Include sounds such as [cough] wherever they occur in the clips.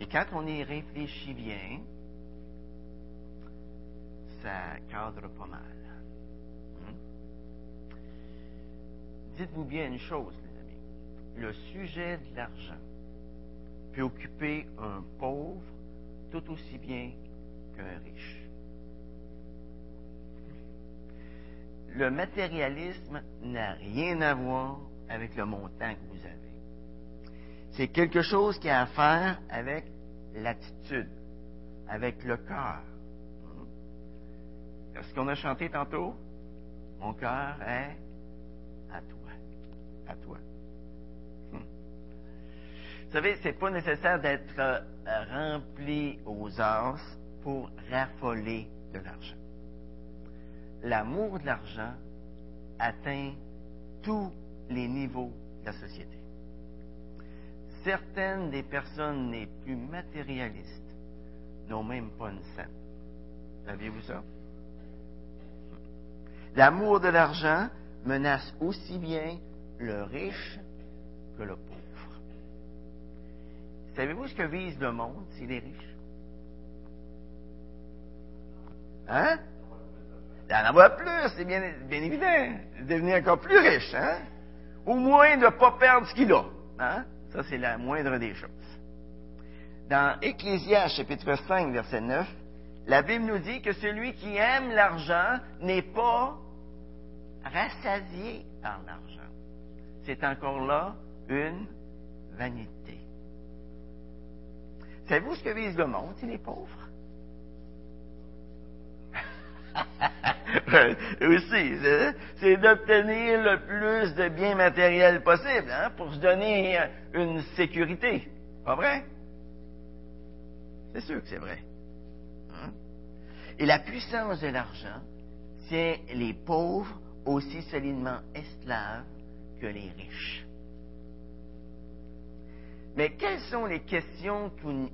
Et quand on y réfléchit bien, ça cadre pas mal. Hmm? Dites-vous bien une chose, les amis. Le sujet de l'argent peut occuper un pauvre tout aussi bien qu'un riche. Le matérialisme n'a rien à voir avec le montant que vous avez. C'est quelque chose qui a à faire avec l'attitude, avec le cœur. Ce qu'on a chanté tantôt, mon cœur est à toi, à toi. Hmm. Vous savez, c'est pas nécessaire d'être euh, rempli aux as pour raffoler de l'argent. L'amour de l'argent atteint tous les niveaux de la société. Certaines des personnes les plus matérialistes n'ont même pas une scène. Saviez-vous ça? L'amour de l'argent menace aussi bien le riche que le pauvre. Savez-vous ce que vise le monde s'il est riche? Hein? D'en avoir plus, c'est bien, bien évident. Devenir encore plus riche, hein? Au moins de ne pas perdre ce qu'il a. Hein? Ça, c'est la moindre des choses. Dans Ecclésias, chapitre 5, verset 9, la Bible nous dit que celui qui aime l'argent n'est pas rassasié par l'argent. C'est encore là une vanité. Savez-vous ce que vise le monde, c'est les pauvres? [laughs] Aussi, c'est d'obtenir le plus de biens matériels possible hein, pour se donner une sécurité. Pas vrai? C'est sûr que c'est vrai. Hein? Et la puissance de l'argent tient les pauvres aussi solidement esclaves que les riches. Mais quelles sont les questions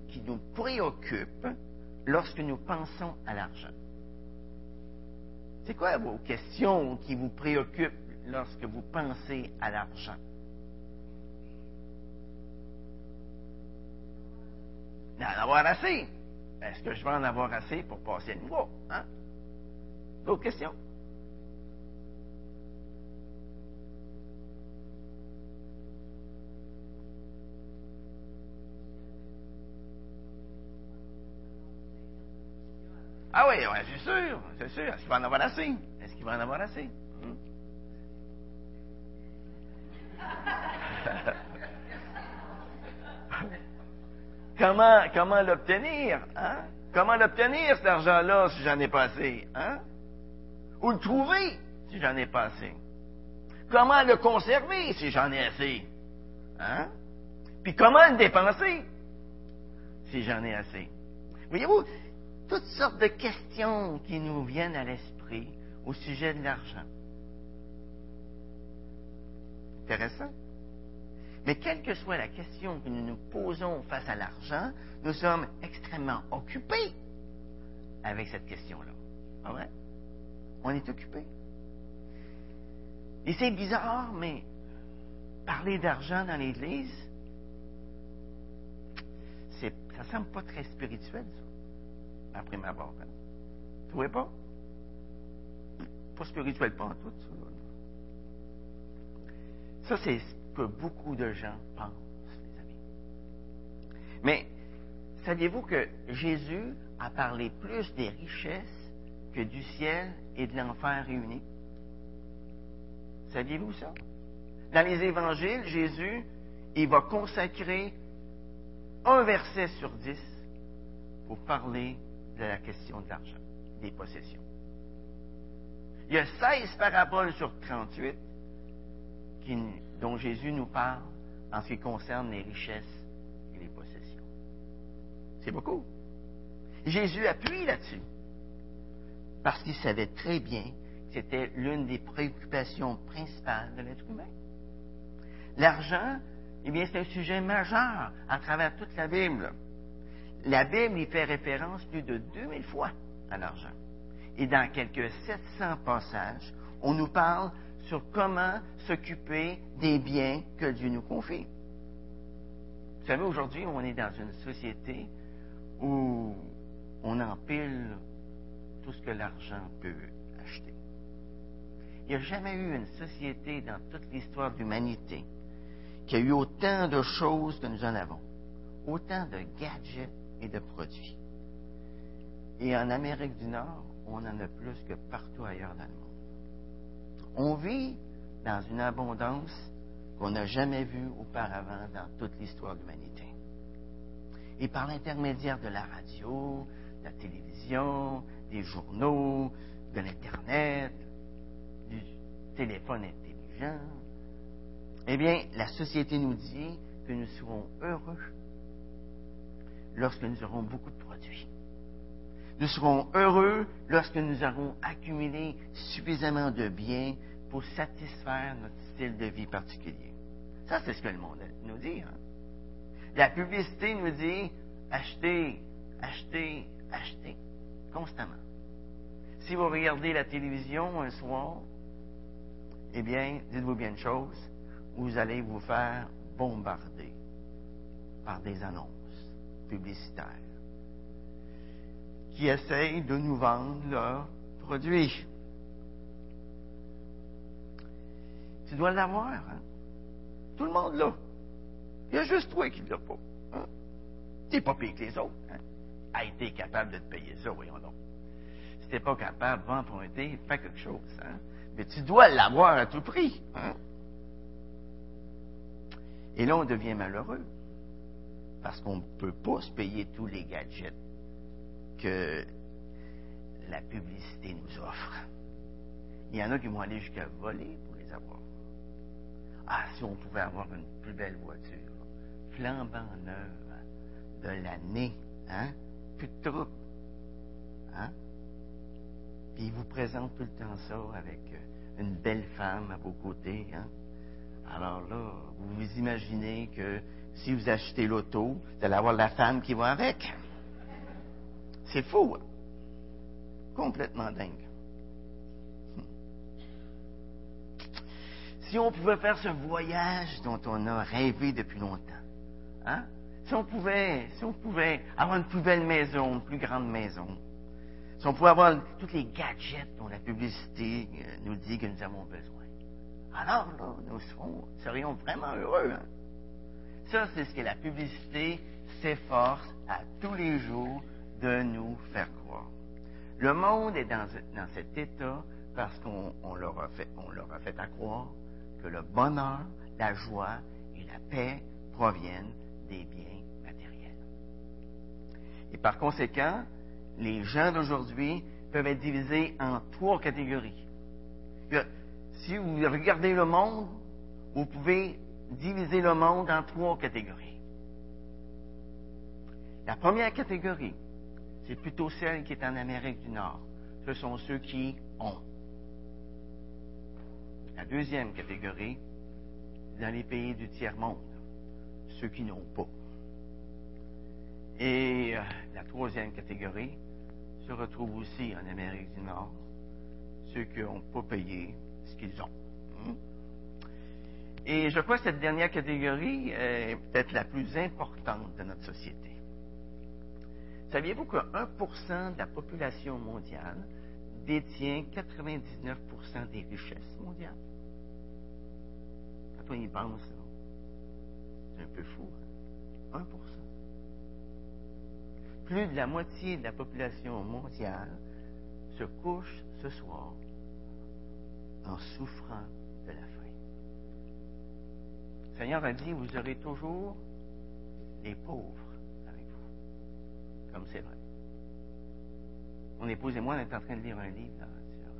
qui nous préoccupent lorsque nous pensons à l'argent? C'est quoi vos questions qui vous préoccupent lorsque vous pensez à l'argent? D'en avoir assez. Est-ce que je vais en avoir assez pour passer le mois? Hein? Questions? Ah oui, c'est sûr, c'est sûr. Est-ce qu'il va en avoir assez? Est-ce qu'il va en avoir assez? Hmm? [laughs] comment comment l'obtenir? Hein? Comment l'obtenir, cet argent-là, si j'en ai pas assez? Hein? Ou le trouver, si j'en ai pas assez? Comment le conserver, si j'en ai assez? Hein? Puis comment le dépenser, si j'en ai assez? Voyez-vous, toutes sortes de questions qui nous viennent à l'esprit au sujet de l'argent. Intéressant. Mais quelle que soit la question que nous nous posons face à l'argent, nous sommes extrêmement occupés avec cette question-là. Pas vrai? On est occupés. Et c'est bizarre, mais parler d'argent dans l'Église, ça semble pas très spirituel, ça après ma abord. Hein? Vous trouvez pas? Pas spirituel, pas en tout. Ça, c'est ce que beaucoup de gens pensent, les amis. Mais saviez-vous que Jésus a parlé plus des richesses que du ciel et de l'enfer réunis? Saviez-vous ça? Dans les évangiles, Jésus, il va consacrer un verset sur dix pour parler de la question de l'argent, des possessions. Il y a 16 paraboles sur 38 dont Jésus nous parle en ce qui concerne les richesses et les possessions. C'est beaucoup. Jésus appuie là-dessus parce qu'il savait très bien que c'était l'une des préoccupations principales de l'être humain. L'argent, eh bien, c'est un sujet majeur à travers toute la Bible la Bible y fait référence plus de 2000 fois à l'argent. Et dans quelques 700 passages, on nous parle sur comment s'occuper des biens que Dieu nous confie. Vous savez, aujourd'hui, on est dans une société où on empile tout ce que l'argent peut acheter. Il n'y a jamais eu une société dans toute l'histoire de l'humanité qui a eu autant de choses que nous en avons, autant de gadgets et de produits. Et en Amérique du Nord, on en a plus que partout ailleurs dans le monde. On vit dans une abondance qu'on n'a jamais vue auparavant dans toute l'histoire de l'humanité. Et par l'intermédiaire de la radio, de la télévision, des journaux, de l'Internet, du téléphone intelligent, eh bien, la société nous dit que nous serons heureux lorsque nous aurons beaucoup de produits. Nous serons heureux lorsque nous aurons accumulé suffisamment de biens pour satisfaire notre style de vie particulier. Ça, c'est ce que le monde nous dit. Hein. La publicité nous dit achetez, achetez, achetez, constamment. Si vous regardez la télévision un soir, eh bien, dites-vous bien une chose, vous allez vous faire bombarder par des annonces publicitaires qui essayent de nous vendre leurs produits. Tu dois l'avoir, hein? Tout le monde l'a. Il y a juste toi qui ne l'as pas. Hein? Tu n'es pas payé que les autres. Hein? A été capable de te payer ça, voyons donc. Si tu n'es pas capable, va emprunter, fais quelque chose. Hein? Mais tu dois l'avoir à tout prix. Hein? Et là, on devient malheureux. Parce qu'on ne peut pas se payer tous les gadgets que la publicité nous offre. Il y en a qui vont aller jusqu'à voler pour les avoir. Ah, si on pouvait avoir une plus belle voiture, flambant neuve de l'année, hein? Plus de trouble. Hein? Puis il vous présente tout le temps ça avec une belle femme à vos côtés, hein? Alors là, vous vous imaginez que si vous achetez l'auto, vous allez avoir la femme qui va avec. C'est fou. Hein? Complètement dingue. Si on pouvait faire ce voyage dont on a rêvé depuis longtemps, hein? si on pouvait, si on pouvait avoir une plus belle maison, une plus grande maison, si on pouvait avoir tous les gadgets dont la publicité euh, nous dit que nous avons besoin, alors là, nous serions vraiment heureux. Hein? Ça, c'est ce que la publicité s'efforce à tous les jours de nous faire croire. Le monde est dans, cet état parce qu'on leur, a fait, on leur a fait à croire que le bonheur, la joie et la paix proviennent des biens matériels. Et par conséquent, les gens d'aujourd'hui peuvent être divisés en trois catégories. Si vous regardez le monde, vous pouvez diviser le monde en trois catégories. La première catégorie, c'est plutôt celle qui est en Amérique du Nord. Ce sont ceux qui ont. La deuxième catégorie, dans les pays du tiers-monde, ceux qui n'ont pas. Et euh, la troisième catégorie se retrouve aussi en Amérique du Nord, ceux qui n'ont pas payé ce qu'ils ont. Et je crois que cette dernière catégorie est peut-être la plus importante de notre société. Saviez-vous que 1% de la population mondiale détient 99% des richesses mondiales? Quand on y pense, c'est un peu fou. 1% hein? Plus de la moitié de la population mondiale se couche ce soir en souffrant de la faim. Le Seigneur a dit, vous aurez toujours les pauvres avec vous, comme c'est vrai. Mon épouse et moi, on est en train de lire un livre sur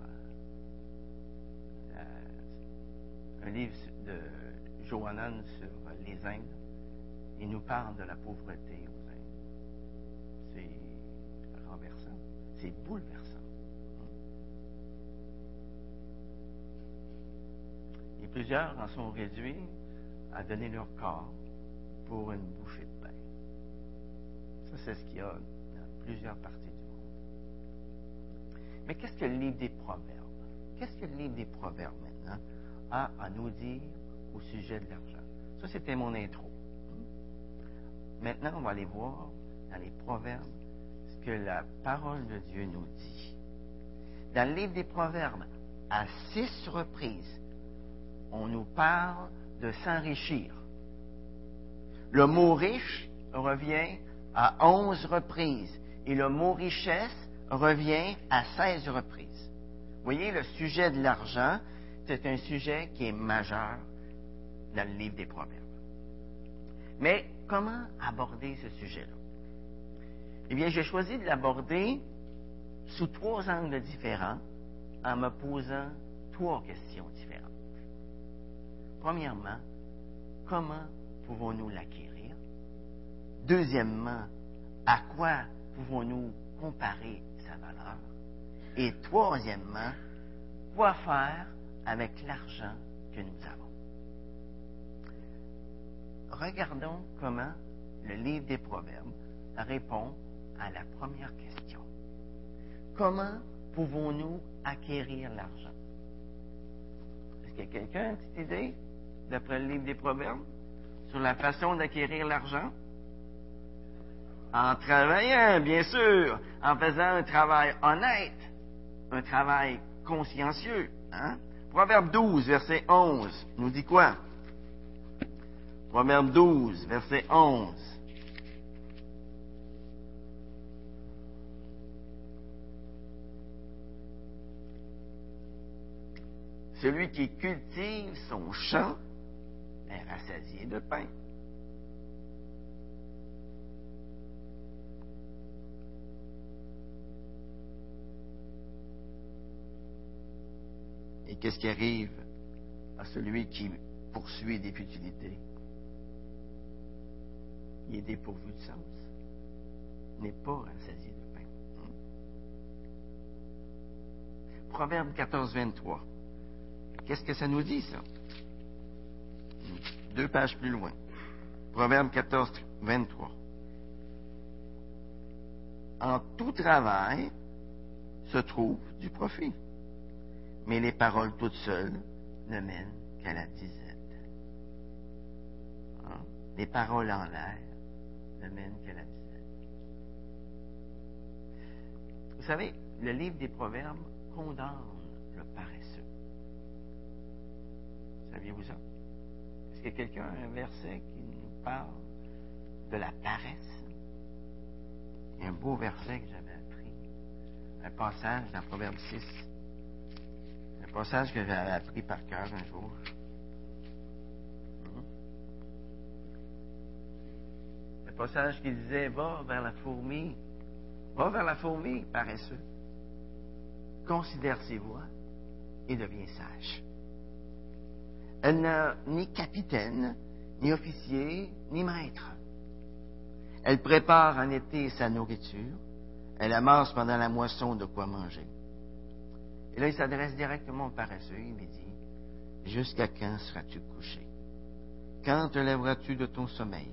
euh, un livre de Johanan sur les Indes. Il nous parle de la pauvreté aux Indes. C'est renversant, c'est bouleversant. Et plusieurs en sont réduits à donner leur corps pour une bouchée de pain. Ça, c'est ce qu'il y a dans plusieurs parties mais qu'est-ce que le livre des Proverbes? Qu'est-ce que le livre des Proverbes maintenant a à nous dire au sujet de l'argent? Ça, c'était mon intro. Maintenant, on va aller voir dans les Proverbes ce que la parole de Dieu nous dit. Dans le livre des Proverbes, à six reprises, on nous parle de s'enrichir. Le mot riche revient à onze reprises et le mot richesse revient à seize reprises. Vous voyez, le sujet de l'argent, c'est un sujet qui est majeur dans le livre des Proverbes. Mais comment aborder ce sujet-là? Eh bien, j'ai choisi de l'aborder sous trois angles différents en me posant trois questions différentes. Premièrement, comment pouvons-nous l'acquérir? Deuxièmement, à quoi pouvons-nous comparer sa valeur? Et troisièmement, quoi faire avec l'argent que nous avons? Regardons comment le livre des Proverbes répond à la première question. Comment pouvons-nous acquérir l'argent? Est-ce qu'il y a quelqu'un une petite idée, d'après le livre des Proverbes, sur la façon d'acquérir l'argent? En travaillant, bien sûr, en faisant un travail honnête, un travail consciencieux. Hein? Proverbe 12, verset 11, nous dit quoi? Proverbe 12, verset 11. Celui qui cultive son champ rassasié de pain. Et qu'est-ce qui arrive à celui qui poursuit des futilités? Il est dépourvu de sens. N'est pas rassasié de pain. Proverbe 14, 23. Qu'est-ce que ça nous dit, ça? Deux pages plus loin. Proverbe 14, 23. En tout travail se trouve du profit, mais les paroles toutes seules ne mènent qu'à la disette. Hein? Les paroles en l'air ne mènent qu'à la disette. Vous savez, le livre des Proverbes condamne le paresseux. Saviez-vous ça? Quelqu'un a un verset qui nous parle de la paresse? Il y a un beau verset que j'avais appris. Un passage dans Proverbe 6. Un passage que j'avais appris par cœur un jour. Un passage qui disait Va vers la fourmi. Va vers la fourmi, paresseux. Considère ses voies et deviens sage. Elle n'a ni capitaine, ni officier, ni maître. Elle prépare en été sa nourriture. Elle amasse pendant la moisson de quoi manger. Et là, il s'adresse directement au paresseux. Il lui dit Jusqu'à quand seras-tu couché? Quand te lèveras-tu de ton sommeil?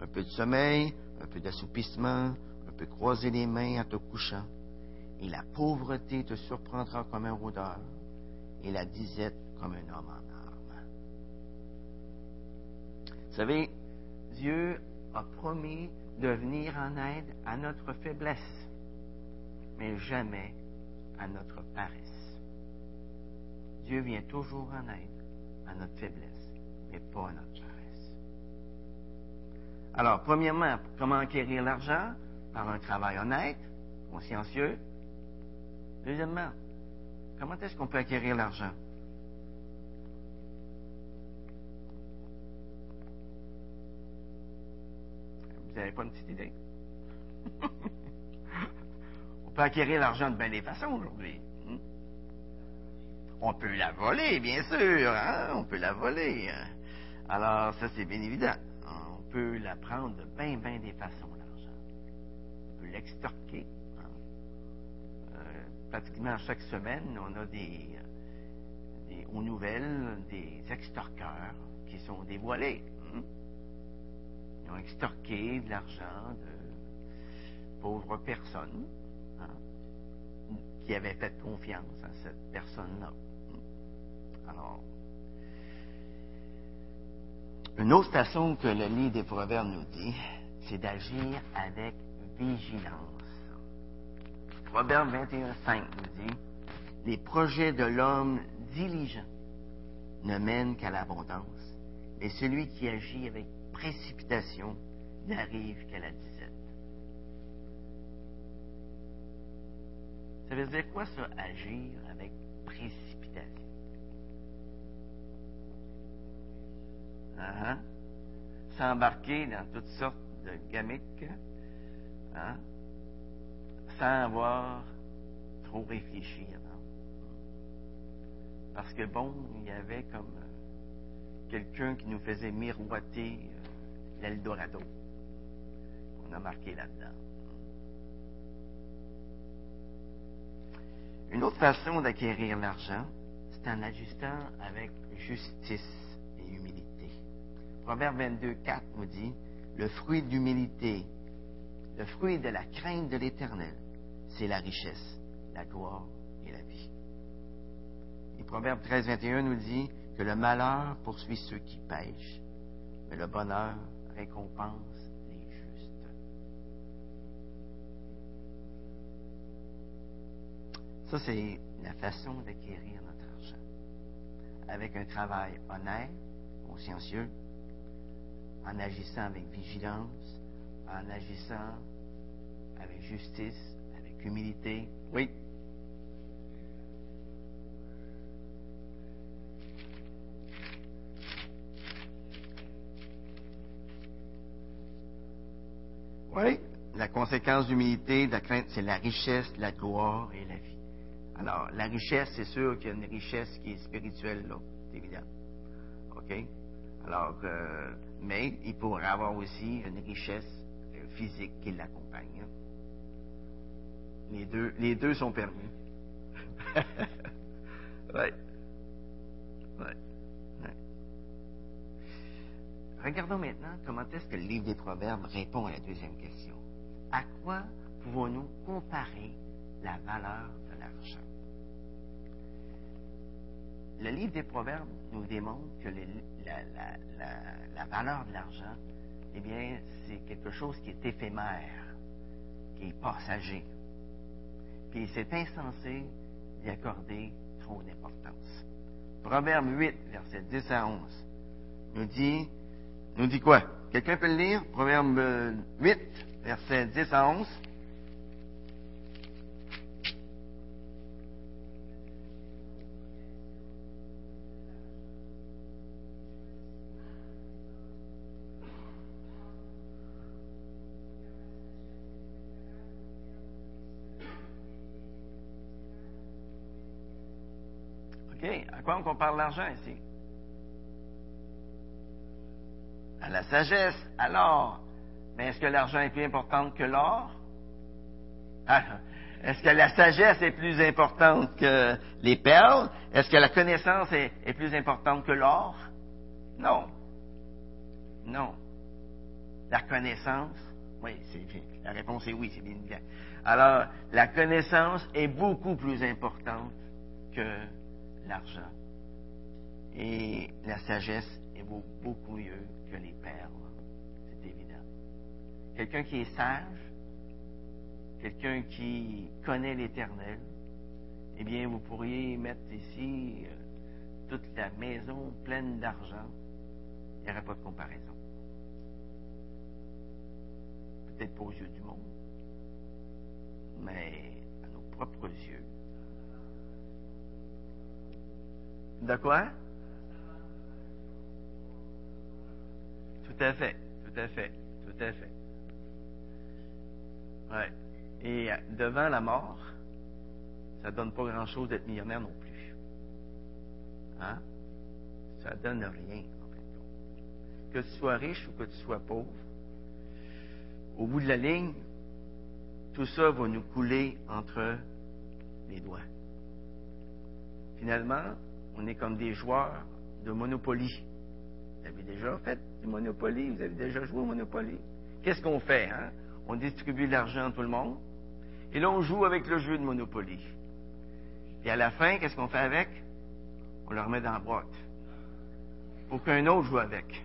Un peu de sommeil, un peu d'assoupissement, un peu croiser les mains en te couchant. Et la pauvreté te surprendra comme un rôdeur, et la disette comme un homme en Vous savez, Dieu a promis de venir en aide à notre faiblesse, mais jamais à notre paresse. Dieu vient toujours en aide à notre faiblesse, mais pas à notre paresse. Alors, premièrement, comment acquérir l'argent? Par un travail honnête, consciencieux. Deuxièmement, comment est-ce qu'on peut acquérir l'argent? Vous n'avez pas une petite idée? [laughs] On peut acquérir l'argent de bien des façons aujourd'hui. On peut la voler, bien sûr. Hein? On peut la voler. Hein? Alors, ça, c'est bien évident. On peut la prendre de bien, bien des façons, l'argent. On peut l'extorquer. Hein? Euh, pratiquement chaque semaine, on a des, aux nouvelles des extorqueurs qui sont dévoilés. Ils ont extorqué de l'argent de pauvres personnes hein, qui avaient fait confiance à cette personne-là. Alors, Une autre façon que le livre des Proverbes nous dit, c'est d'agir avec vigilance. Proverbe 21.5 nous dit, les projets de l'homme diligent ne mènent qu'à l'abondance, mais celui qui agit avec précipitation n'arrive qu'à la disette. Ça veut dire quoi ça, agir avec précipitation? Uh S'embarquer dans toutes sortes de gamiques, hein? sans avoir trop réfléchi avant. Parce que bon, il y avait comme quelqu'un qui nous faisait miroiter euh, l'Eldorado. On a marqué là-dedans. Une autre façon d'acquérir l'argent, c'est en ajustant avec justice et humilité. Proverbe 22, 4 nous dit, le fruit d'humilité, le fruit de la crainte de l'Éternel, c'est la richesse, la gloire et la vie. Et Proverbe 13, 21 nous dit que le malheur poursuit ceux qui pêchent, mais le bonheur récompense Ça, c'est la façon d'acquérir notre argent. Avec un travail honnête, consciencieux, en agissant avec vigilance, en agissant avec justice, avec humilité. Oui. Oui, la conséquence d'humilité, de la crainte, c'est la richesse, la gloire et la vie. Alors, la richesse, c'est sûr qu'il y a une richesse qui est spirituelle, là, c'est évident. OK? Alors, euh, mais il pourrait avoir aussi une richesse euh, physique qui l'accompagne. Hein. Les deux, les deux sont permis. [laughs] oui. Regardons maintenant comment est-ce que le livre des Proverbes répond à la deuxième question. À quoi pouvons-nous comparer la valeur le livre des Proverbes nous démontre que la, valeur de l'argent, eh bien, c'est quelque chose qui est éphémère, qui est passager. Puis c'est insensé d'y accorder trop d'importance. Proverbe 8, verset 10 à 11, nous dit, nous dit quoi? Quelqu'un peut le lire? Proverbe 8, verset 10 à 11. quoi on compare l'argent ici? À la sagesse. Alors, mais est-ce que l'argent est plus important que l'or? Ah, est-ce que la sagesse est plus importante que les perles? Est-ce que la connaissance est, plus importante que l'or? Non. Non. La connaissance, oui, La réponse est oui, c'est bien. Alors, la connaissance est beaucoup plus importante que l'argent. Et la sagesse est beaucoup mieux les perles. C'est évident. Quelqu'un qui est sage, quelqu'un qui connaît l'Éternel, eh bien, vous pourriez mettre ici euh, toute la maison pleine d'argent. Il n'y aurait pas de comparaison. Peut-être pas aux yeux du monde, mais à nos propres yeux, De quoi? Tout à fait, tout à fait, tout à fait. Ouais. Et euh, devant la mort, ça donne pas grand-chose d'être millionnaire non plus. Hein? Ça donne rien, en fait. Que tu sois riche ou que tu sois pauvre, au bout de la ligne, tout ça va nous couler entre les doigts. Finalement, on est comme des joueurs de Monopoly. Vous avez déjà fait du Monopoly, vous avez déjà joué au Monopoly. Qu'est-ce qu'on fait? Hein? On distribue de l'argent à tout le monde, et là, on joue avec le jeu de Monopoly. Et à la fin, qu'est-ce qu'on fait avec? On le remet dans la boîte. Pour qu'un autre joue avec.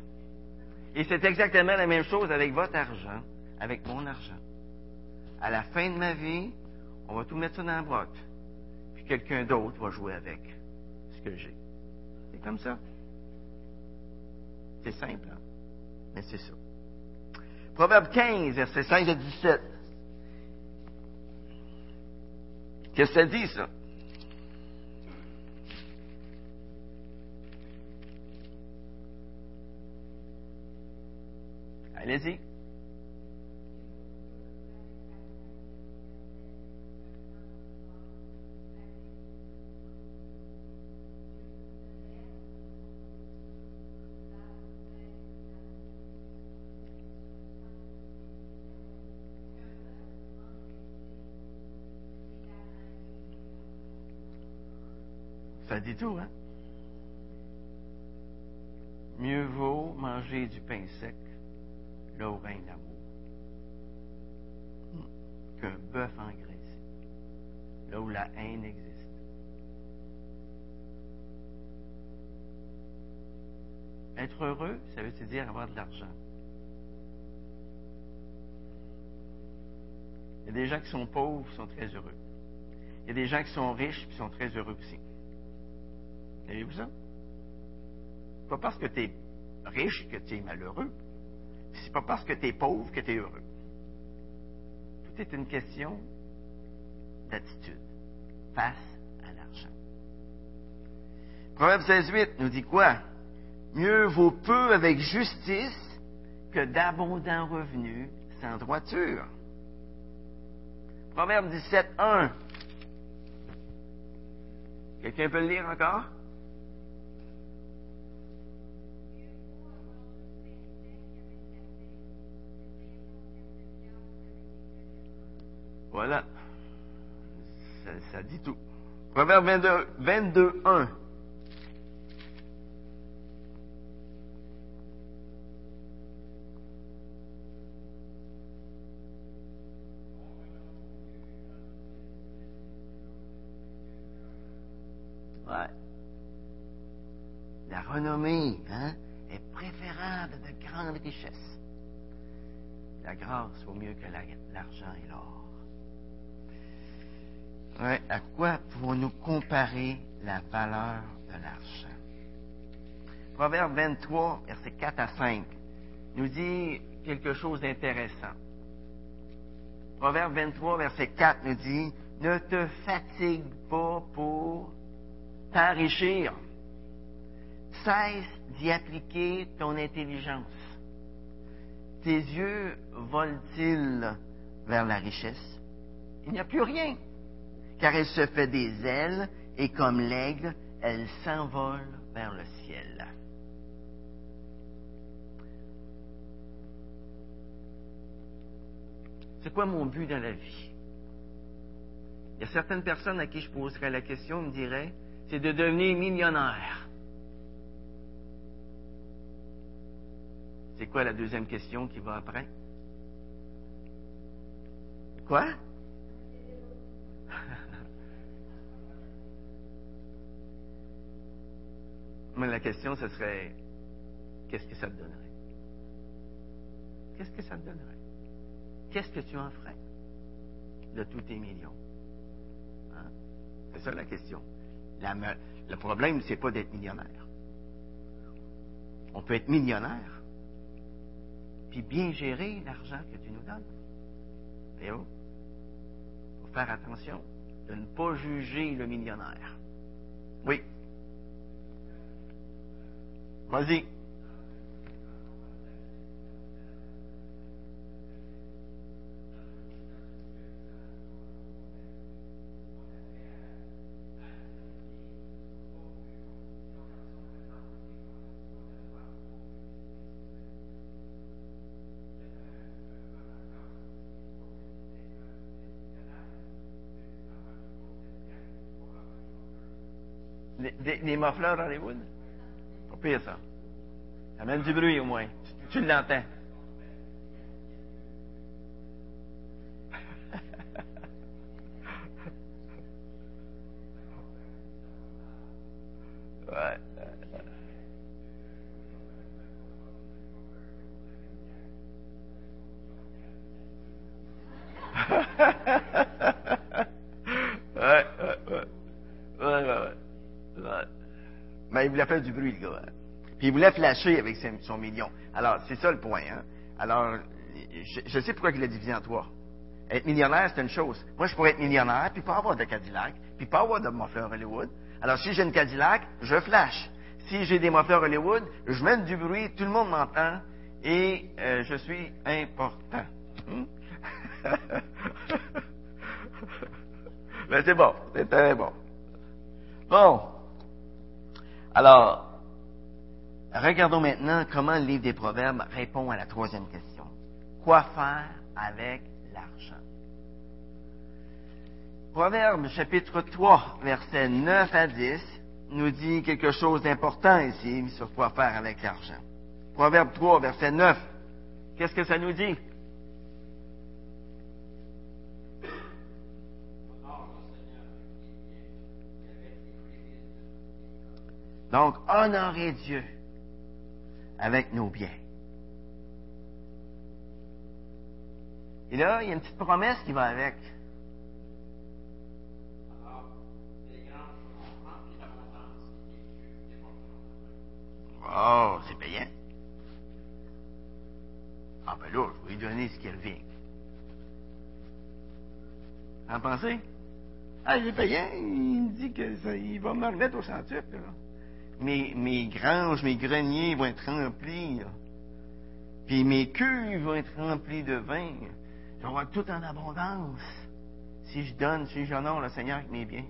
Et c'est exactement la même chose avec votre argent, avec mon argent. À la fin de ma vie, on va tout mettre ça dans la boîte. Puis quelqu'un d'autre va jouer avec ce que j'ai. C'est comme ça. C'est simple, hein? mais c'est ça. Proverbe 15, versets 5 à 17. Qu'est-ce que ça dit, ça? Allez-y. Dit tout, hein? Mieux vaut manger du pain sec là où règne l'amour qu'un bœuf engraissé, là où la haine existe. Être heureux, ça veut dire avoir de l'argent? Il y a des gens qui sont pauvres qui sont très heureux. Il y a des gens qui sont riches qui sont très heureux aussi. Avez-vous ça? Pas parce que tu es riche que tu es malheureux. C'est pas parce que tu es pauvre que tu es heureux. Tout est une question d'attitude face à l'argent. Proverbe 16.8 nous dit quoi? Mieux vaut peu avec justice que d'abondants revenus sans droiture. Proverbe 17.1. Quelqu'un peut le lire encore? Voilà. Ça, ça, dit tout. Proverbe 22, 22 1. Valeur de l'argent? Proverbe 23, versets 4 à 5, nous dit quelque chose d'intéressant. Proverbe 23, verset 4 nous dit, ne te fatigue pas pour t'enrichir. Cesse d'y appliquer ton intelligence. Tes yeux volent-ils vers la richesse? Il n'y a plus rien car elle se fait des ailes et comme l'aigle, elle s'envole vers le ciel. C'est quoi mon but dans la vie? Il y a certaines personnes à qui je poserais la question, me diraient, c'est de devenir millionnaire. C'est quoi la deuxième question qui va après? Quoi? La question, ce serait, qu'est-ce que ça te donnerait? Qu'est-ce que ça te donnerait? Qu'est-ce que tu en ferais de tous tes millions? Hein? C'est ça la question. Le problème, c'est pas d'être millionnaire. On peut être millionnaire, puis bien gérer l'argent que tu nous donnes. Il faut faire attention de ne pas juger le millionnaire. Oui. Vas-y. Les, des, des muffleurs Hollywood? Pire, ça. Ça amène du bruit, au moins. Tu, tu l'entends. Voulait flasher avec son million. Alors, c'est ça le point. Hein? Alors, je, sais pourquoi il l'a divisé en trois. Être millionnaire, c'est une chose. Moi, je pourrais être millionnaire, puis pas avoir de Cadillac, puis pas avoir de muffler Hollywood. Alors, si j'ai une Cadillac, je flash. Si j'ai des mufflers Hollywood, je mets du bruit, tout le monde m'entend, et euh, je suis important. Hmm? [laughs] Mais c'est bon, c'est très bon. Bon. Alors, regardons maintenant comment le livre des Proverbes répond à la troisième question. Quoi faire avec l'argent? Proverbe chapitre 3, versets 9 à 10, nous dit quelque chose d'important ici sur quoi faire avec l'argent. Proverbe 3, verset 9. Qu'est-ce que ça nous dit? Donc, honorer Dieu avec nos biens. Et là, il y a une petite promesse qui va avec. Oh, c'est payant. Ah ben là, je vais lui donner ce qui revient. En pensez? Ah, il est payant, il me dit que il va me remettre au centuple. Là. Mes, granges, mes greniers vont être remplis. Puis mes cuves vont être remplis de vin. Je tout en abondance. Si je donne, si j'honore le Seigneur avec mes biens.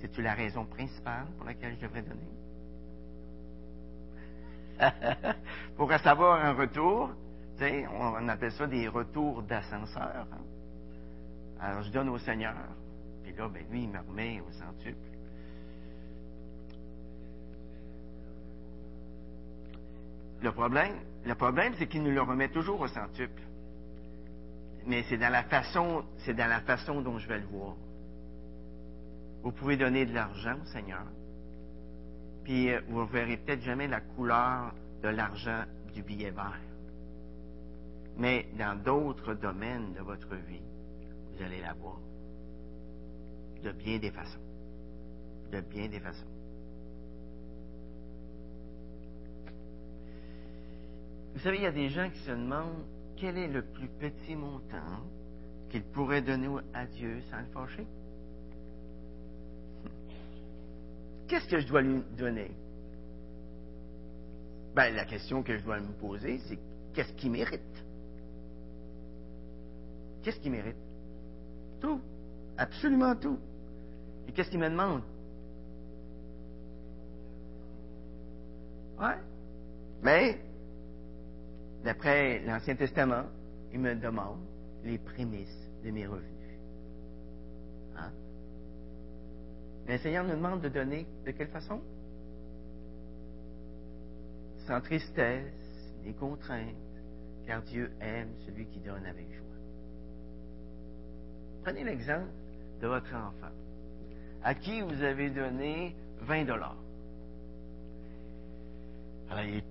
C'est-tu la raison principale pour laquelle je devrais donner? [laughs] pour recevoir un retour, on appelle ça des retours d'ascenseur. hein. Alors, je donne au Seigneur, là, ben, lui, il me remet au centuple. Le problème, le problème, c'est qu'il nous le remet toujours au centuple. Mais c'est dans la façon, c'est dans la façon dont je vais le voir. Vous pouvez donner de l'argent au Seigneur, puis euh, vous ne verrez peut-être jamais la couleur de l'argent du billet vert. Mais dans d'autres domaines de votre vie, vous allez la voir. De bien des façons. De bien des façons. Vous savez, il y a des gens qui se demandent quel est le plus petit montant qu'ils pourraient donner à Dieu sans le fâcher. [laughs] Qu'est-ce que je dois lui donner? Ben, la question que je dois me poser, c'est qu'est-ce qu'il mérite? Qu'est-ce qu'il mérite? Tout. Absolument tout. Et qu'est-ce qu'il me demande? Ouais. Mais, d'après l'Ancien Testament, il me demande les prémices de mes revenus. Hein? Le nous demande de donner de quelle façon? Sans tristesse, ni contrainte, car Dieu aime celui qui donne avec joie. Prenez l'exemple de votre enfant, à qui vous avez donné 20 dollars. Alors, il est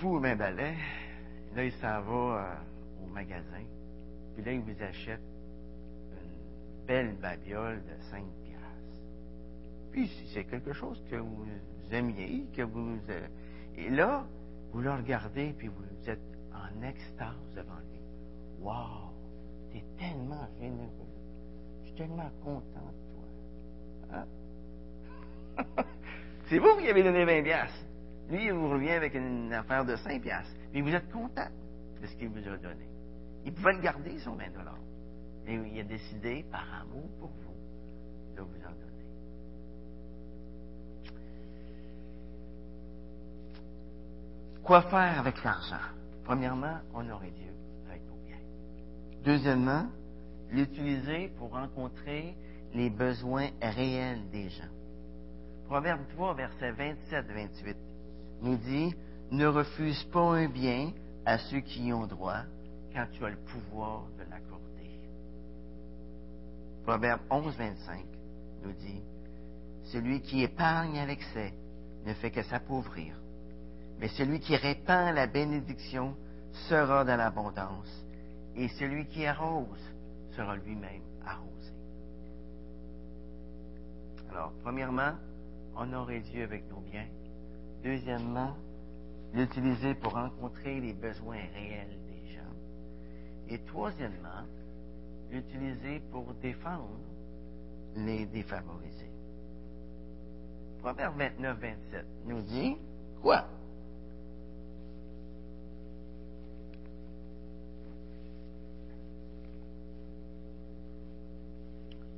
fou, ben balai. Là, il s'en va euh, au magasin. Puis là, il vous achète une belle babiole de 5 piastres. Puis, c'est quelque chose que vous aimiez, que vous... euh, et là, vous le regardez, puis vous êtes en extase devant lui. Wow! T'es tellement généreux. Je suis tellement content. Hein? [laughs] c'est vous qui avez donné 20 piastres. Lui, il vous revient avec une affaire de 5 piastres. Mais vous êtes content de ce qu'il vous a donné. Il pouvait le garder, son 20 dollars. Et il a décidé, par amour pour vous, de vous en donner. Quoi faire avec l'argent? Premièrement, honorer Dieu avec nos biens. Deuxièmement, l'utiliser pour rencontrer les besoins réels des gens. Proverbe 3, verset 27-28 nous dit Ne refuse pas un bien à ceux qui y ont droit quand tu as le pouvoir de l'accorder. Proverbe 11, 25 nous dit Celui qui épargne à l'excès ne fait que s'appauvrir, mais celui qui répand la bénédiction sera dans l'abondance, et celui qui arrose sera lui-même Alors, premièrement, honorer Dieu avec nos biens. Deuxièmement, l'utiliser pour rencontrer les besoins réels des gens. Et troisièmement, l'utiliser pour défendre les défavorisés. Proverbe 29, 27 nous dit quoi?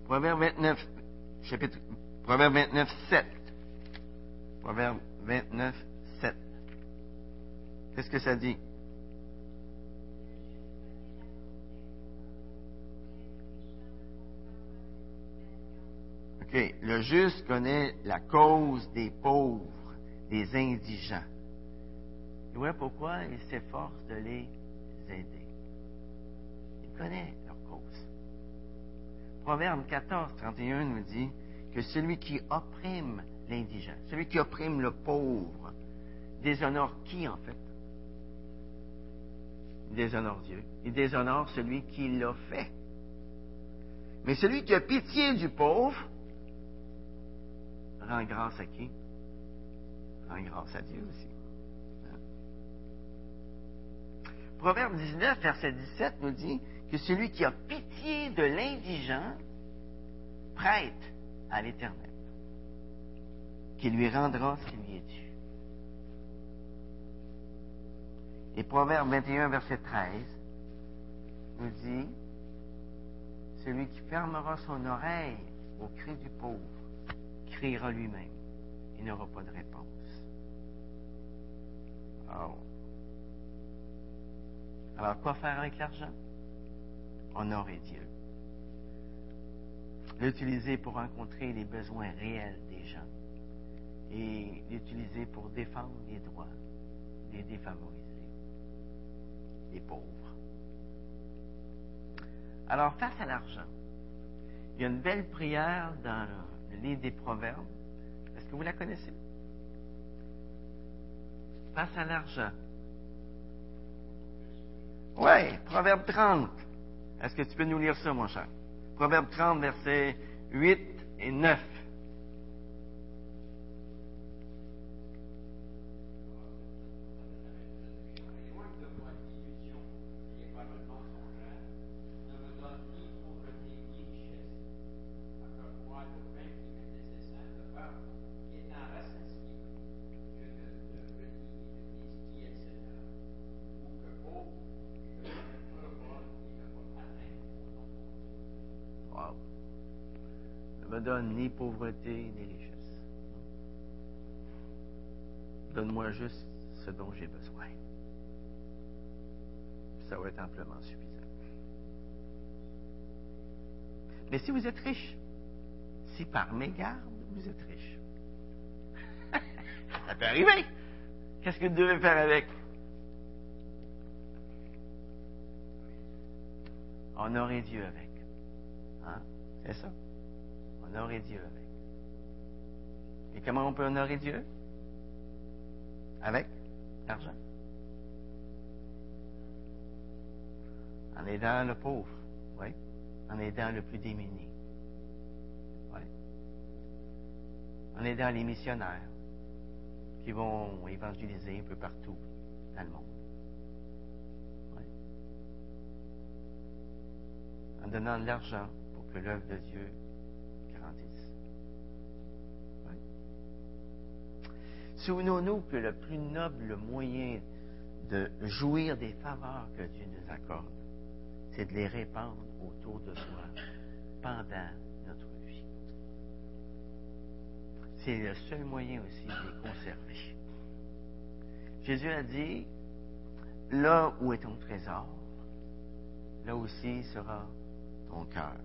Proverbe 29, chapitre, Proverbe 29, 7. Proverbe 29, 7. Qu'est-ce que ça dit? OK. Le juste connaît la cause des pauvres, des indigents. Et voilà pourquoi il s'efforce de les aider. Il connaît leur cause. Proverbe 14, 31 nous dit que celui qui opprime l'indigent, celui qui opprime le pauvre, déshonore qui en fait? Il déshonore Dieu. Il déshonore celui qui l'a fait. Mais celui qui a pitié du pauvre rend grâce à qui? Rend grâce à Dieu aussi. Proverbe 19, verset 17 nous dit que celui qui a pitié de l'indigent prête à l'Éternel, qui lui rendra ce qui lui est dû. Et Proverbe 21, verset 13 nous dit, celui qui fermera son oreille au cri du pauvre criera lui-même. Il n'aura pas de réponse. Alors quoi faire avec l'argent? Honorer Dieu. L'utiliser pour rencontrer les besoins réels des gens et l'utiliser pour défendre les droits des défavorisés, des pauvres. Alors, face à l'argent, il y a une belle prière dans le des Proverbes. Est-ce que vous la connaissez? Face à l'argent. Oui, Proverbe 30. Est-ce que tu peux nous lire ça, mon cher? Proverbe 30, versets 8 et 9. Pauvreté ni richesse. Donne-moi juste ce dont j'ai besoin. Ça va être amplement suffisant. Mais si vous êtes riche, si par mégarde vous êtes riche, [laughs] ça peut arriver. Qu'est-ce que vous devez faire avec? Honorer Dieu avec. Hein? C'est ça. Honorer Dieu avec. Et comment on peut honorer Dieu? Avec l'argent. En aidant le pauvre, oui. En aidant le plus démuni. Oui. En aidant les missionnaires qui vont évangéliser un peu partout dans le monde. Oui. En donnant de l'argent pour que l'œuvre de Dieu Souvenons-nous que le plus noble moyen de jouir des faveurs que Dieu nous accorde, c'est de les répandre autour de soi pendant notre vie. C'est le seul moyen aussi de les conserver. Jésus a dit, là où est ton trésor, là aussi sera ton cœur.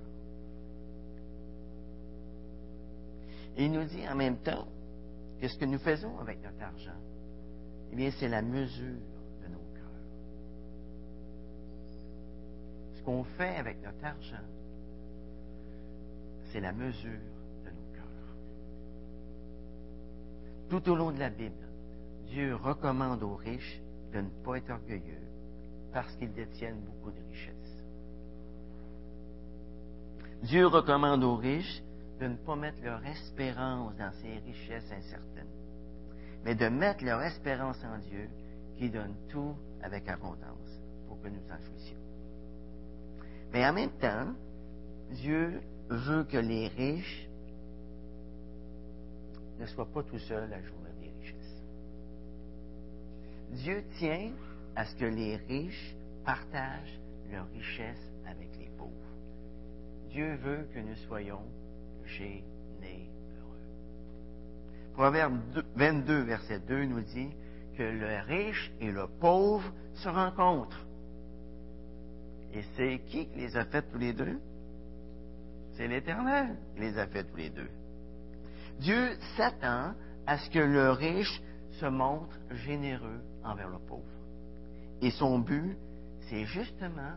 Il nous dit en même temps ce que nous faisons avec notre argent, eh bien, c'est la mesure de nos cœurs. Ce qu'on fait avec notre argent, c'est la mesure de nos cœurs. Tout au long de la Bible, Dieu recommande aux riches de ne pas être orgueilleux parce qu'ils détiennent beaucoup de richesses. Dieu recommande aux riches de ne pas mettre leur espérance dans ces richesses incertaines, mais de mettre leur espérance en Dieu qui donne tout avec abondance pour que nous en jouissions. Mais en même temps, Dieu veut que les riches ne soient pas tout seuls à jouer des richesses. Dieu tient à ce que les riches partagent leurs richesses avec les pauvres. Dieu veut que nous soyons généreux. Proverbe 22, verset 2 nous dit que le riche et le pauvre se rencontrent. Et c'est qui qui les a fait tous les deux? C'est l'Éternel qui les a fait tous les deux. Dieu s'attend à ce que le riche se montre généreux envers le pauvre. Et son but, c'est justement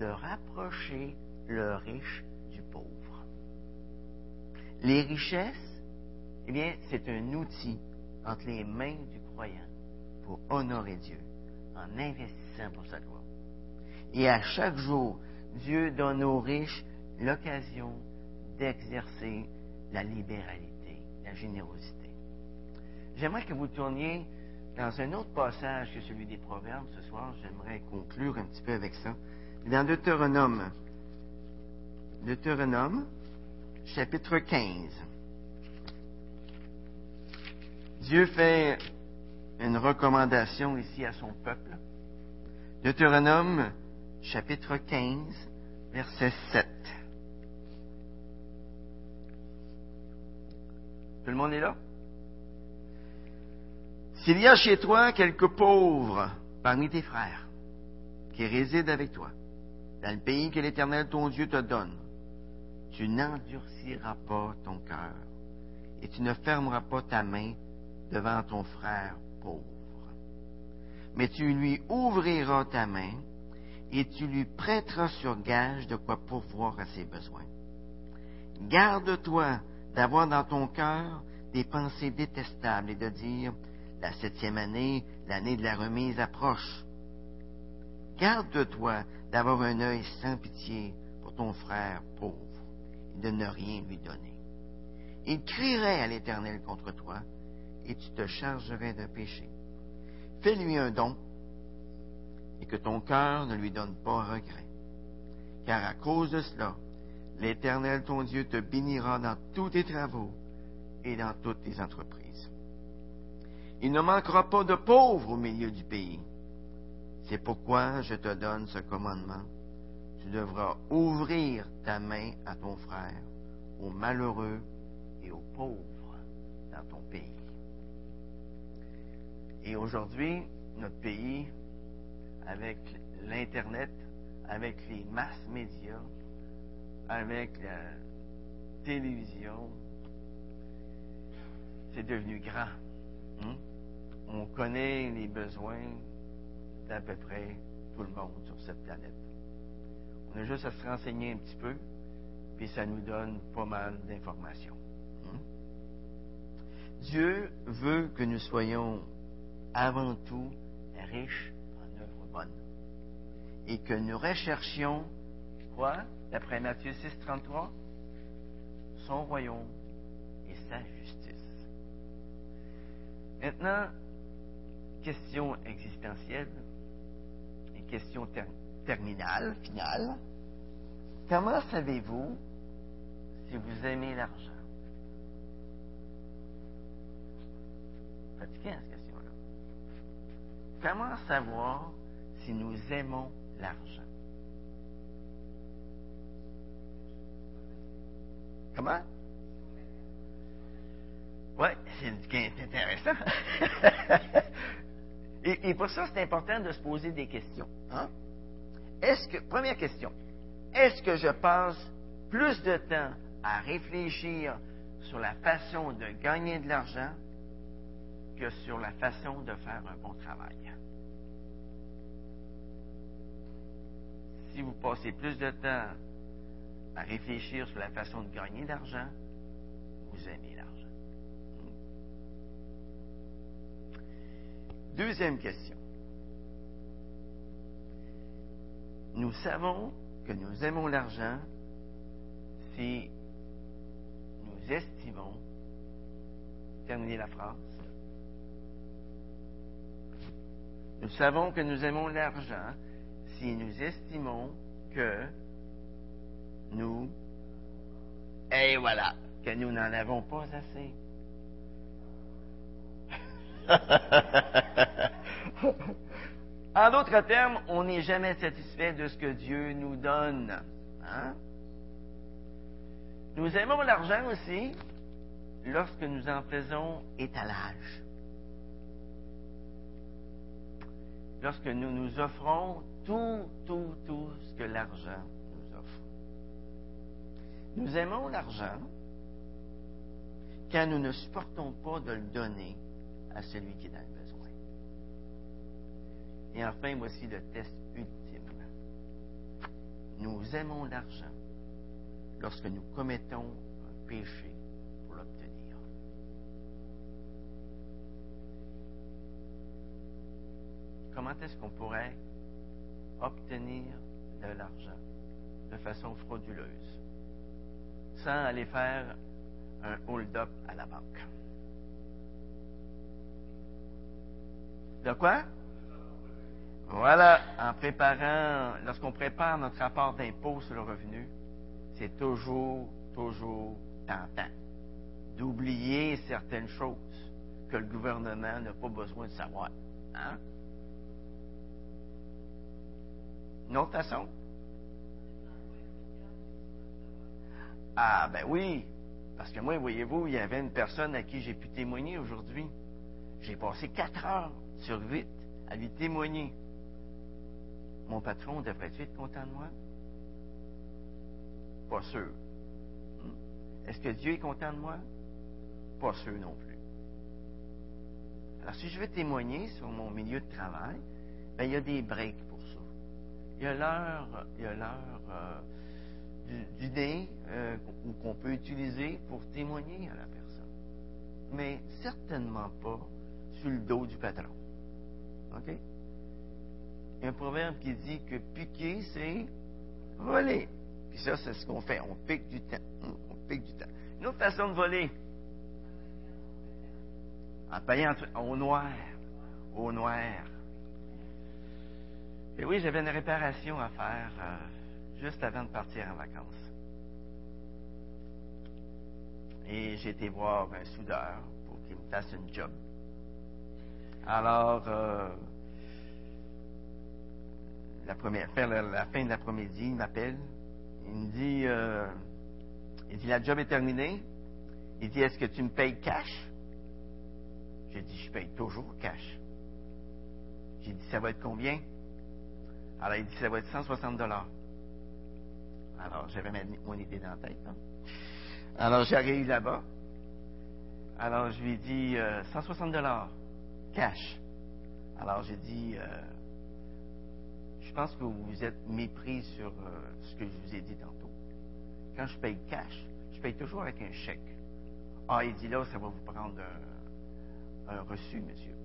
de rapprocher le riche. Les richesses, eh bien, c'est un outil entre les mains du croyant pour honorer Dieu en investissant pour sa gloire. Et à chaque jour, Dieu donne aux riches l'occasion d'exercer la libéralité, la générosité. J'aimerais que vous tourniez dans un autre passage que celui des Proverbes ce soir. J'aimerais conclure un petit peu avec ça. Dans Deutéronome, Deutéronome, chapitre 15. Dieu fait une recommandation ici à son peuple. Deutéronome, chapitre 15, verset 7. Tout le monde est là? S'il y a chez toi quelques pauvres parmi tes frères qui résident avec toi, dans le pays que l'Éternel ton Dieu te donne, tu n'endurciras pas ton cœur et tu ne fermeras pas ta main devant ton frère pauvre. Mais tu lui ouvriras ta main et tu lui prêteras sur gage de quoi pourvoir à ses besoins. Garde-toi d'avoir dans ton cœur des pensées détestables et de dire, la septième année, l'année de la remise approche. Garde-toi d'avoir un œil sans pitié pour ton frère pauvre de ne rien lui donner. Il crierait à l'Éternel contre toi et tu te chargerais d'un péché. Fais-lui un don et que ton cœur ne lui donne pas regret. Car à cause de cela, l'Éternel ton Dieu te bénira dans tous tes travaux et dans toutes tes entreprises. Il ne manquera pas de pauvres au milieu du pays. C'est pourquoi je te donne ce commandement. Tu devras ouvrir ta main à ton frère, aux malheureux et aux pauvres dans ton pays. Et aujourd'hui, notre pays, avec l'Internet, avec les masses médias, avec la télévision, c'est devenu grand. Hein? On connaît les besoins d'à peu près tout le monde sur cette planète. On a juste à se renseigner un petit peu, puis ça nous donne pas mal d'informations. Hein? Dieu veut que nous soyons avant tout riches en œuvres bonnes et que nous recherchions, quoi, d'après Matthieu 6, 33, son royaume et sa justice. Maintenant, question existentielle et question terminale, finale. Comment savez-vous si vous aimez l'argent? Fatigué, cette question-là. Comment savoir si nous aimons l'argent? Comment? Oui, c'est intéressant. [laughs] et, et, pour ça, c'est important de se poser des questions. Hein? Est-ce que, première question, est-ce que je passe plus de temps à réfléchir sur la façon de gagner de l'argent que sur la façon de faire un bon travail? Si vous passez plus de temps à réfléchir sur la façon de gagner de l'argent, vous aimez l'argent. Deuxième question. Nous savons que nous aimons l'argent si nous estimons, terminez la phrase, nous savons que nous aimons l'argent si nous estimons que nous, et voilà, que nous n'en avons pas assez. [laughs] en d'autres termes, on n'est jamais satisfait de ce que Dieu nous donne. Hein? Nous aimons l'argent aussi lorsque nous en faisons étalage. Lorsque nous nous offrons tout, tout, tout ce que l'argent nous offre. Nous aimons l'argent quand nous ne supportons pas de le donner à celui qui est dans le. Et enfin, voici le test ultime. Nous aimons l'argent lorsque nous commettons un péché pour l'obtenir. Comment est-ce qu'on pourrait obtenir de l'argent de façon frauduleuse sans aller faire un hold-up à la banque? De quoi? Voilà, en préparant, lorsqu'on prépare notre rapport d'impôt sur le revenu, c'est toujours, toujours tentant d'oublier certaines choses que le gouvernement n'a pas besoin de savoir. Hein? Une autre façon? Ah, ben oui, parce que moi, voyez-vous, il y avait une personne à qui j'ai pu témoigner aujourd'hui. J'ai passé quatre heures sur huit à lui témoigner. Mon patron devrait être content de moi? Pas sûr. Hmm? Est-ce que Dieu est content de moi? Pas sûr non plus. Alors, si je veux témoigner sur mon milieu de travail, ben, il y a des breaks pour ça. Il y a l'heure, euh, du, dîner euh, qu'on peut utiliser pour témoigner à la personne. Mais certainement pas sur le dos du patron. OK? Il y a un proverbe qui dit que piquer, c'est voler. Puis ça, c'est ce qu'on fait. On pique du temps. On pique du temps. Une autre façon de voler. En payant au noir. Au noir. Et oui, j'avais une réparation à faire euh, juste avant de partir en vacances. Et j'ai été voir un soudeur pour qu'il me fasse une job. Alors, euh, la, fin de l'après-midi, il m'appelle. Il me dit, euh, dit, la job est terminée. Il dit, est-ce que tu me payes cash? J'ai dit, je paye toujours cash. J'ai dit, ça va être combien? Alors, il dit, ça va être 160 dollars. Alors, j'avais mon idée dans la tête. Hein. Alors, j'arrive là-bas. Alors, je lui ai dit, 160 euh, dollars cash. Alors j'ai dit, euh, je pense que vous êtes mépris sur euh, ce que je vous ai dit tantôt. Quand je paye cash, je paye toujours avec un chèque. Ah, il dit là, ça va vous prendre un, reçu, monsieur.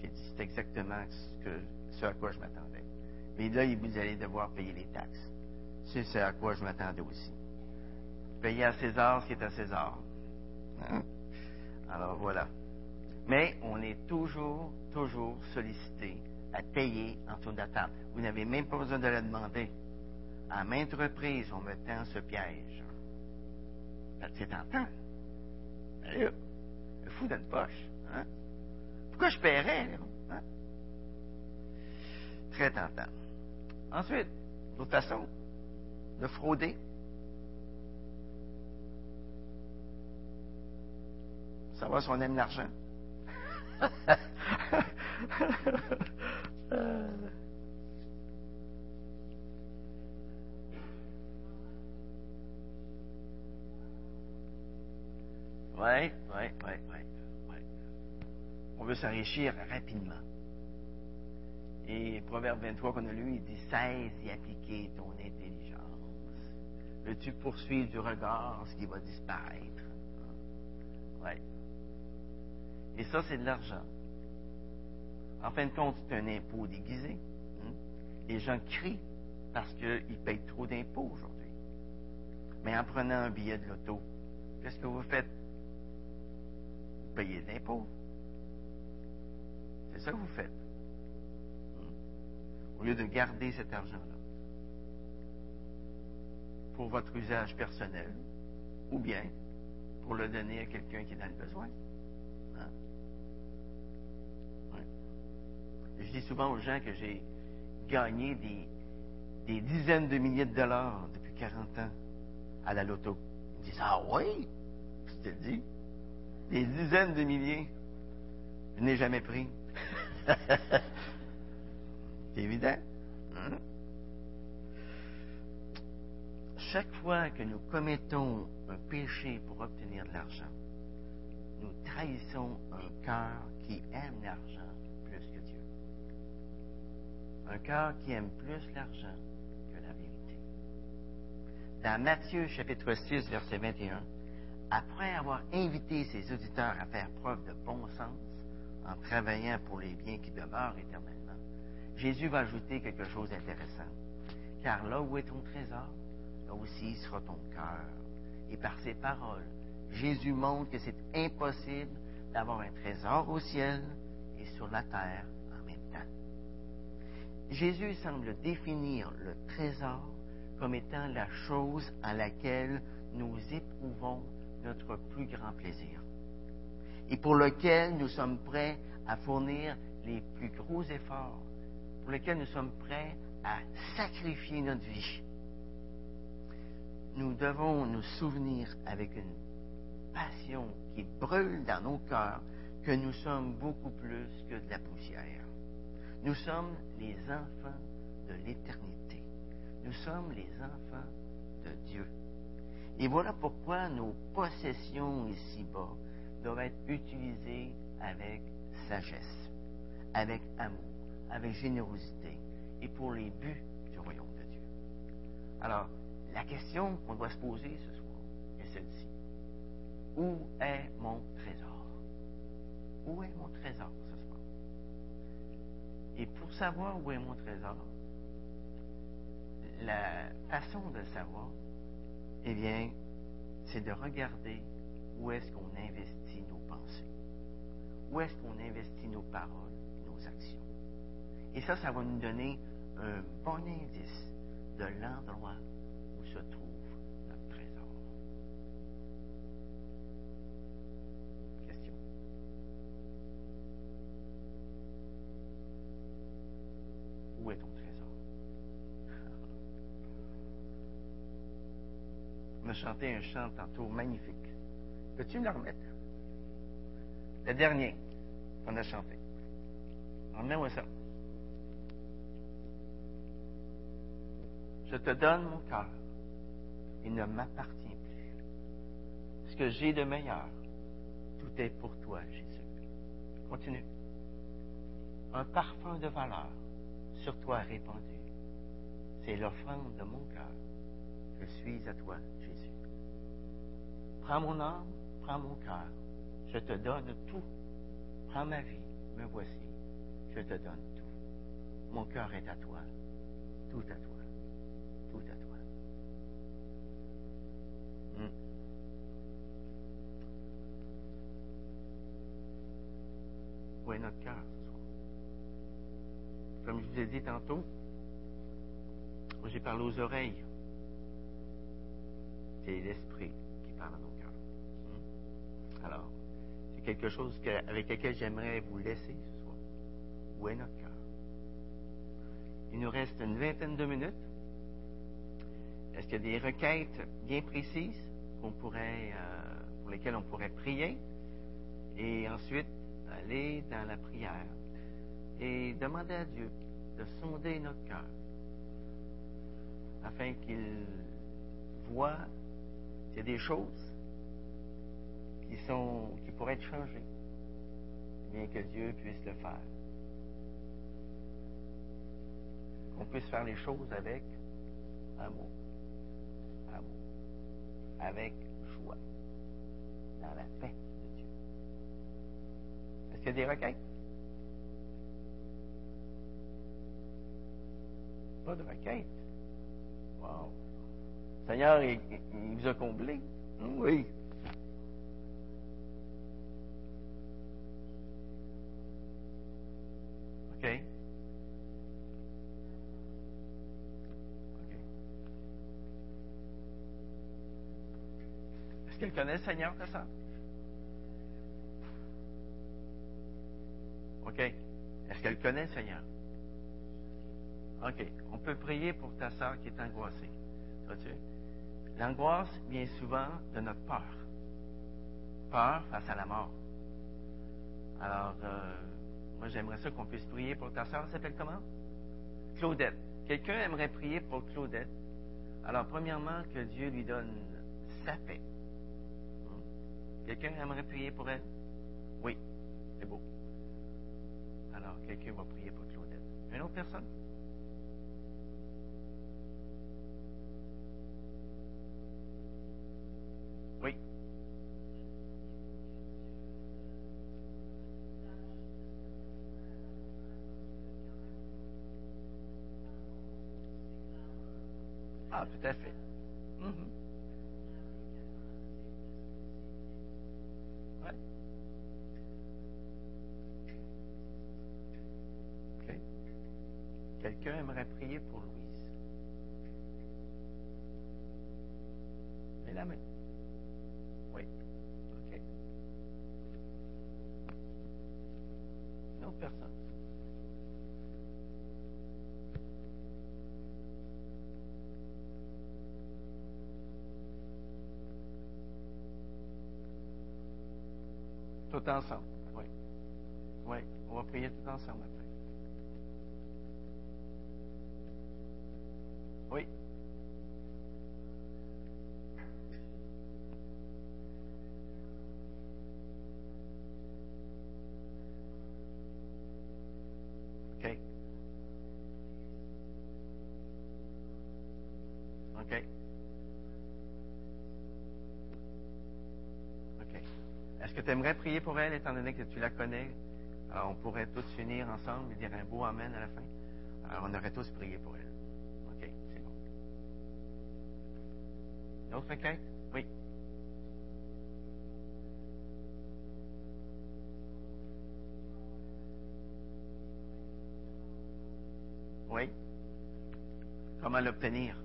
J'ai dit, c'est exactement ce à quoi je m'attendais. Mais là, vous allez devoir payer les taxes. C'est ce à quoi je m'attendais aussi. Payer à César ce qui est à César. Hein? Alors voilà. Mais on est toujours, toujours sollicité à payer en dessous de Vous n'avez même pas besoin de le demander. À maintes reprises, on me tend ce piège. C'est tentant. Allez, le fou d'une poche. Hein? Pourquoi je paierais? Hein? Très tentant. Ensuite, d'autre façon de frauder. Savoir si on aime l'argent. [laughs] Oui, oui, oui, oui. On veut s'enrichir rapidement. Et Proverbe 23 qu'on a lu, il dit Cesse y appliquer ton intelligence. Veux-tu poursuivre du regard ce qui va disparaître? Oui. Et ça, c'est de l'argent. En fin de compte, c'est un impôt déguisé. Hein. Les gens crient parce qu'ils payent trop d'impôts aujourd'hui. Mais en prenant un billet de loto, Qu'est-ce que vous faites? Vous payez de l'impôt. C'est ça que vous faites. Au lieu de garder cet argent-là pour votre usage personnel ou bien pour le donner à quelqu'un qui est dans le besoin. Hein? Je dis souvent aux gens que j'ai gagné des, des dizaines de milliers de dollars depuis 40 ans à la loto. Ils me disent Ah oui? Je te le dis. Des dizaines de milliers. Je n'ai jamais pris. [laughs] C'est évident. Hein? Chaque fois que nous commettons un péché pour obtenir de l'argent, nous trahissons un cœur qui aime l'argent. Un cœur qui aime plus l'argent que la vérité. Dans Matthieu chapitre 6, verset 21, après avoir invité ses auditeurs à faire preuve de bon sens en travaillant pour les biens qui demeurent éternellement, Jésus va ajouter quelque chose d'intéressant. Car là où est ton trésor, là aussi sera ton cœur. Et par ces paroles, Jésus montre que c'est impossible d'avoir un trésor au ciel et sur la terre en même temps. Jésus semble définir le trésor comme étant la chose en laquelle nous éprouvons notre plus grand plaisir et pour lequel nous sommes prêts à fournir les plus gros efforts pour lesquels nous sommes prêts à sacrifier notre vie. Nous devons nous souvenir avec une passion qui brûle dans nos cœurs que nous sommes beaucoup plus que de la poussière. Nous sommes les enfants de l'éternité. Nous sommes les enfants de Dieu. Et voilà pourquoi nos possessions ici-bas doivent être utilisées avec sagesse, avec amour avec générosité et pour les buts du royaume de Dieu. Alors, la question qu'on doit se poser ce soir est celle-ci. Où est mon trésor? Où est mon trésor ce soir? Et pour savoir où est mon trésor, la façon de savoir, eh bien, c'est de regarder où est-ce qu'on investit nos pensées, où est-ce qu'on investit nos paroles, nos actions. Et ça, ça va nous donner un bon indice de l'endroit où se trouve A chanté un chant tantôt magnifique. Peux-tu me le remettre? Le dernier qu'on a chanté. Remets-moi ça. Je te donne mon cœur. Il ne m'appartient plus. Ce que j'ai de meilleur, tout est pour toi, Jésus. Continue. Un parfum de valeur sur toi répandu. C'est l'offrande de mon cœur. Je suis à toi, Jésus. Prends mon âme, prends mon cœur. Je te donne tout. Prends ma vie, me voici. Je te donne tout. Mon cœur est à toi, tout à toi tout à toi. Hmm. Où est notre cœur ce soir? Comme je vous ai dit tantôt, j'ai parlé aux oreilles. L'esprit qui parle à nos cœurs. Hmm? Alors, c'est quelque chose avec lequel j'aimerais vous laisser ce soir. Où est notre cœur? Il nous reste une vingtaine de minutes. Est-ce qu'il y a des requêtes bien précises euh, pour lesquelles on pourrait prier? Et ensuite aller dans la prière et demander à Dieu de sonder notre cœur afin qu'il voit y a des choses qui sont qui pourraient être changées, bien que Dieu puisse le faire. Qu'on puisse faire les choses avec amour avec joie, dans la paix de Dieu. Est-ce qu'il y a des requêtes? Pas de requêtes. Wow. Seigneur, il, il vous a comblé. Oui. OK. OK. Est-ce qu'elle connaît le Seigneur, Tessa? OK. Est-ce qu'elle connaît Seigneur? OK. On peut prier pour ta sœur qui est angoissée. Vois-tu? L'angoisse vient souvent de notre peur. Peur face à la mort. Alors, euh, moi, j'aimerais ça qu'on puisse prier pour ta. Elle s'appelle comment? Claudette. Quelqu'un aimerait prier pour Claudette. Alors, premièrement, que Dieu lui donne sa paix. Hmm? Quelqu'un aimerait prier pour elle? Oui, c'est beau. Alors, quelqu'un va prier pour Claudette. Une autre personne? Ah, tout Tout ensemble. Oui. Oui. On va prier tout ensemble après. Oui. OK. OK. OK. Est-ce que tu aimerais prier pour elle, étant donné que tu la connais? Alors, on pourrait tous finir ensemble et dire un beau Amen à la fin. Alors, on aurait tous prié pour elle. OK, c'est bon. Une autre requête? Oui. Oui. Comment l'obtenir?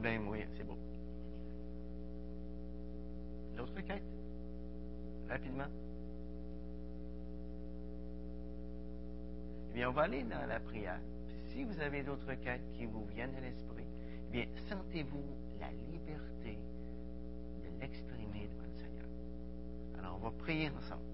Problèmes, oui, c'est beau. D'autres requêtes? Rapidement. Eh bien, on va aller dans la prière. Si vous avez d'autres requêtes qui vous viennent à l'esprit, eh bien, sentez-vous la liberté de l'exprimer devant le Seigneur. Alors, on va prier ensemble.